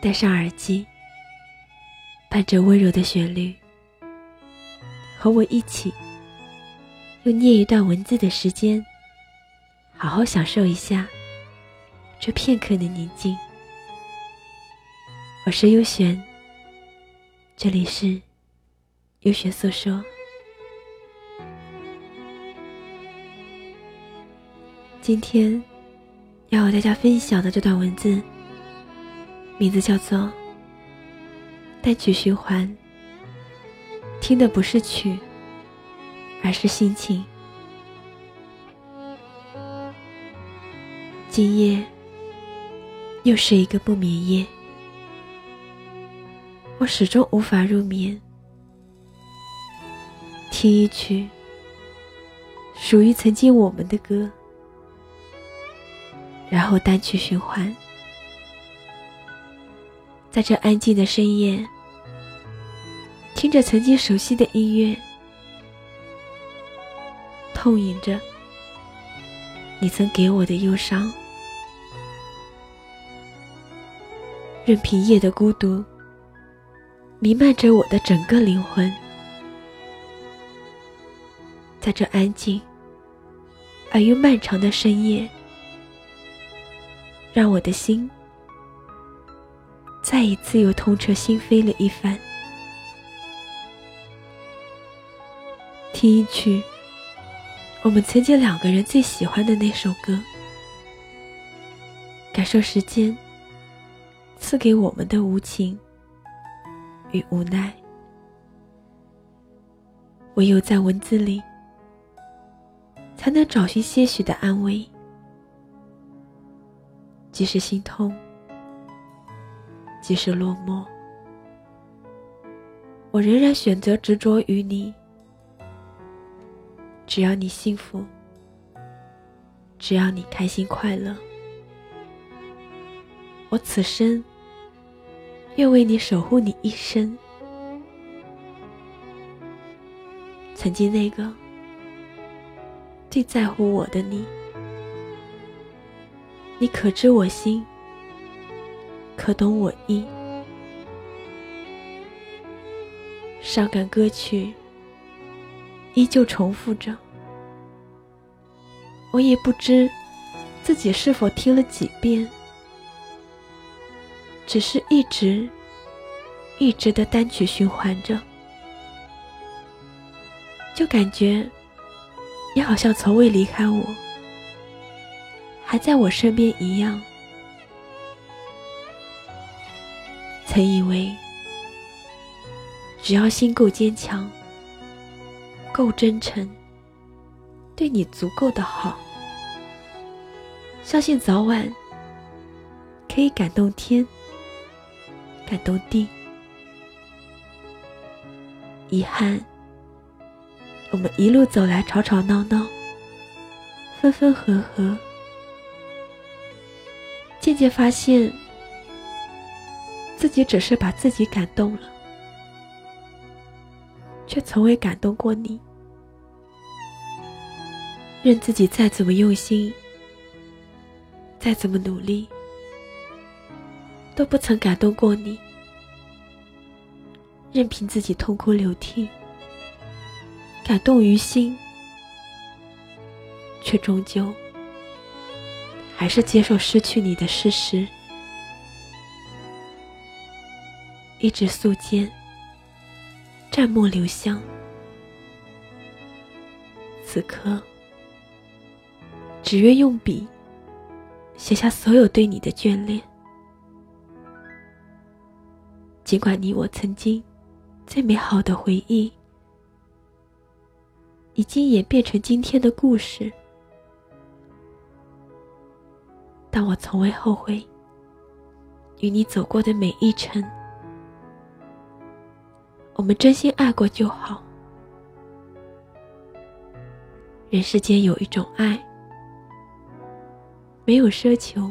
戴上耳机，伴着温柔的旋律，和我一起。用念一段文字的时间，好好享受一下这片刻的宁静。我是优璇，这里是优璇诉说。今天要和大家分享的这段文字，名字叫做《单曲循环》，听的不是曲。而是心情。今夜又是一个不眠夜，我始终无法入眠。听一曲属于曾经我们的歌，然后单曲循环，在这安静的深夜，听着曾经熟悉的音乐。痛饮着你曾给我的忧伤，任凭夜的孤独弥漫着我的整个灵魂，在这安静而又漫长的深夜，让我的心再一次又痛彻心扉了一番。听一曲。我们曾经两个人最喜欢的那首歌，感受时间赐给我们的无情与无奈。唯有在文字里，才能找寻些许的安慰。即使心痛，即使落寞，我仍然选择执着于你。只要你幸福，只要你开心快乐，我此生愿为你守护你一生。曾经那个最在乎我的你，你可知我心，可懂我意。伤感歌曲。依旧重复着，我也不知自己是否听了几遍，只是一直、一直的单曲循环着，就感觉你好像从未离开我，还在我身边一样。曾以为，只要心够坚强。够真诚，对你足够的好，相信早晚可以感动天，感动地。遗憾，我们一路走来，吵吵闹闹，分分合合，渐渐发现己只是把自己感动了，却从未感动过你。任自己再怎么用心，再怎么努力，都不曾感动过你。任凭自己痛哭流涕，感动于心，却终究还是接受失去你的事实。一纸素笺，蘸墨留香，此刻。只愿用笔写下所有对你的眷恋。尽管你我曾经最美好的回忆已经演变成今天的故事，但我从未后悔与你走过的每一程，我们真心爱过就好。人世间有一种爱，没有奢求，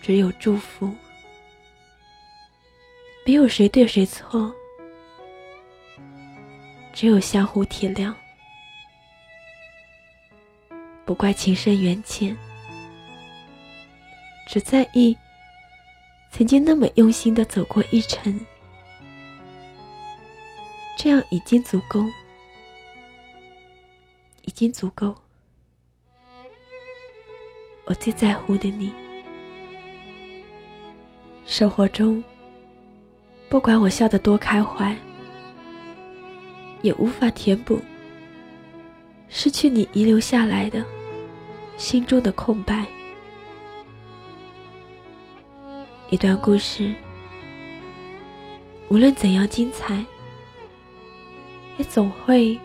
只有祝福。没有谁对谁错，只有相互体谅。不怪情深缘浅，只在意曾经那么用心的走过一程，这样已经足够，已经足够。我最在乎的你，生活中。不管我笑得多开怀，也无法填补失去你遗留下来的心中的空白。一段故事，无论怎样精彩，也总会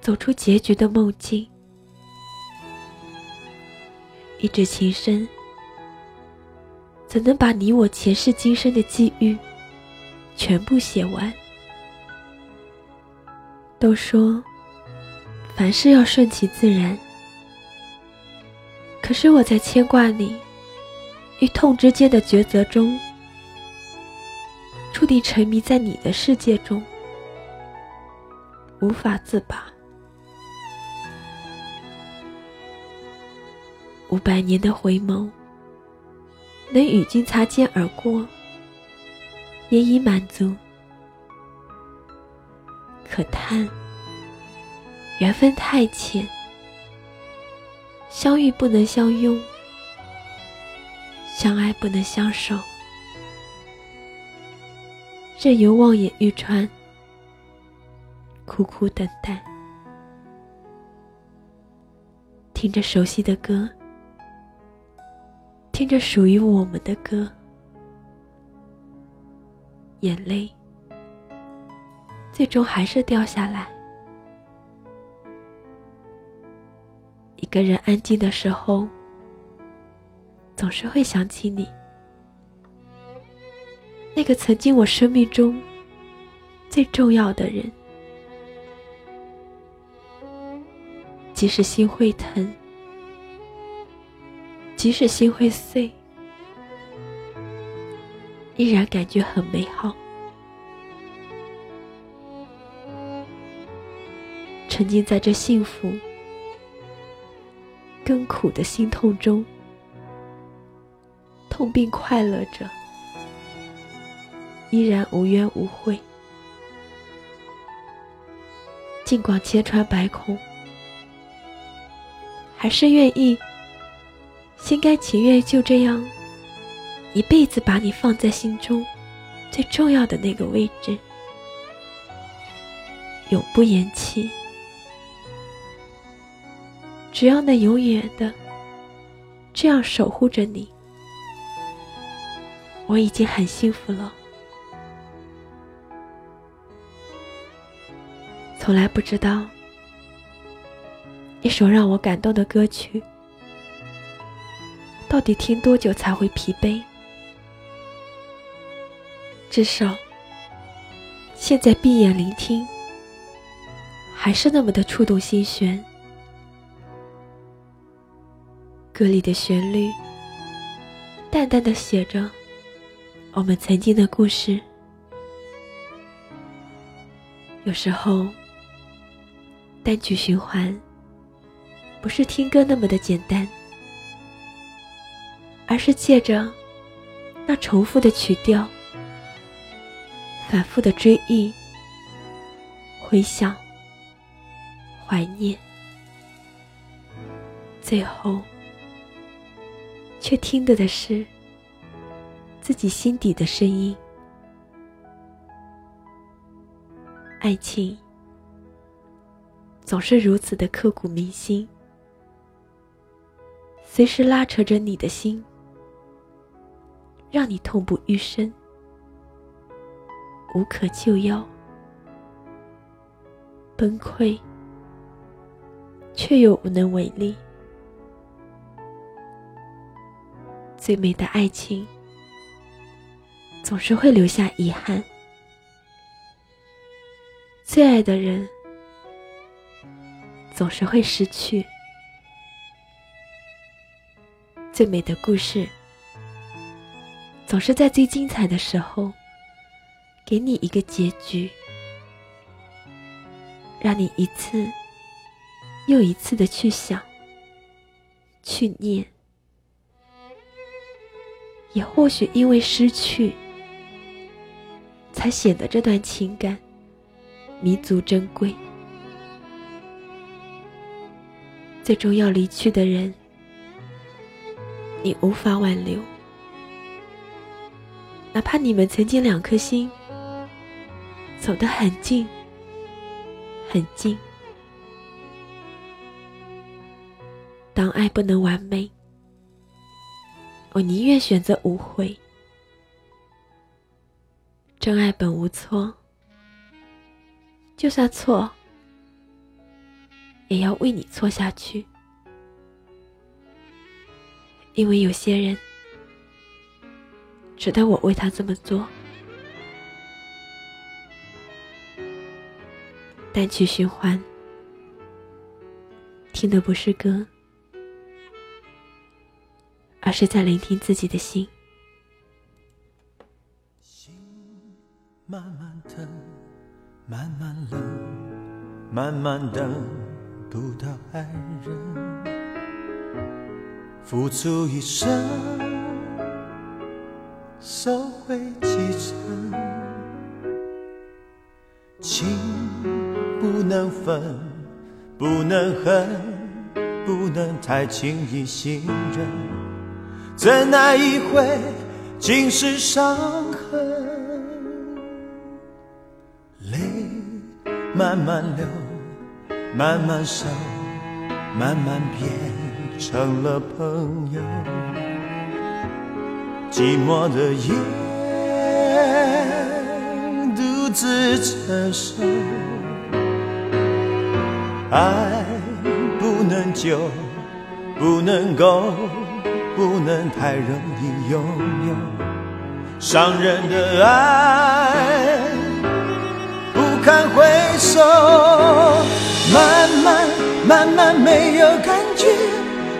走出结局的梦境。一纸情深，怎能把你我前世今生的际遇？全部写完。都说凡事要顺其自然，可是我在牵挂你与痛之间的抉择中，注定沉迷在你的世界中，无法自拔。五百年的回眸，能与君擦肩而过。也已满足，可叹缘分太浅，相遇不能相拥，相爱不能相守，任由望眼欲穿，苦苦等待，听着熟悉的歌，听着属于我们的歌。眼泪最终还是掉下来。一个人安静的时候，总是会想起你，那个曾经我生命中最重要的人。即使心会疼，即使心会碎。依然感觉很美好。沉浸在这幸福跟苦的心痛中，痛并快乐着，依然无怨无悔。尽管千疮百孔，还是愿意心甘情愿就这样。一辈子把你放在心中最重要的那个位置，永不言弃。只要能永远的这样守护着你，我已经很幸福了。从来不知道，一首让我感动的歌曲，到底听多久才会疲惫。至少，现在闭眼聆听，还是那么的触动心弦。歌里的旋律，淡淡的写着我们曾经的故事。有时候，单曲循环，不是听歌那么的简单，而是借着那重复的曲调。反复的追忆、回想、怀念，最后却听到的是自己心底的声音。爱情总是如此的刻骨铭心，随时拉扯着你的心，让你痛不欲生。无可救药，崩溃，却又无能为力。最美的爱情，总是会留下遗憾。最爱的人总是会失去，最美的故事总是在最精彩的时候给你一个结局，让你一次又一次的去想、去念，也或许因为失去，才显得这段情感。弥足珍贵，最终要离去的人，你无法挽留。哪怕你们曾经两颗心走得很近，很近。当爱不能完美，我宁愿选择无悔。真爱本无错。就算错，也要为你错下去，因为有些人值得我为他这么做。单曲循环，听的不是歌，而是在聆听自己的心。付出一生，收回几成，情不能分，不能恨，不能太轻易信任，怎奈一回尽是伤痕。泪慢慢流，慢慢收，慢慢变成了朋友。寂寞的夜，独自承受。爱不能久，不能够，不能太容易拥有。伤人的爱。不堪回首，慢慢慢慢没有感觉，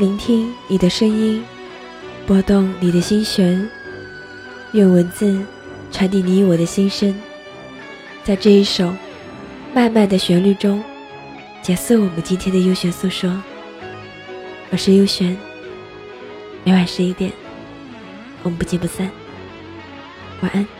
聆听你的声音，拨动你的心弦，用文字传递你我的心声，在这一首慢慢的旋律中，结束我们今天的优选诉说。我是优璇，每晚十一点。我们不见不散，晚安。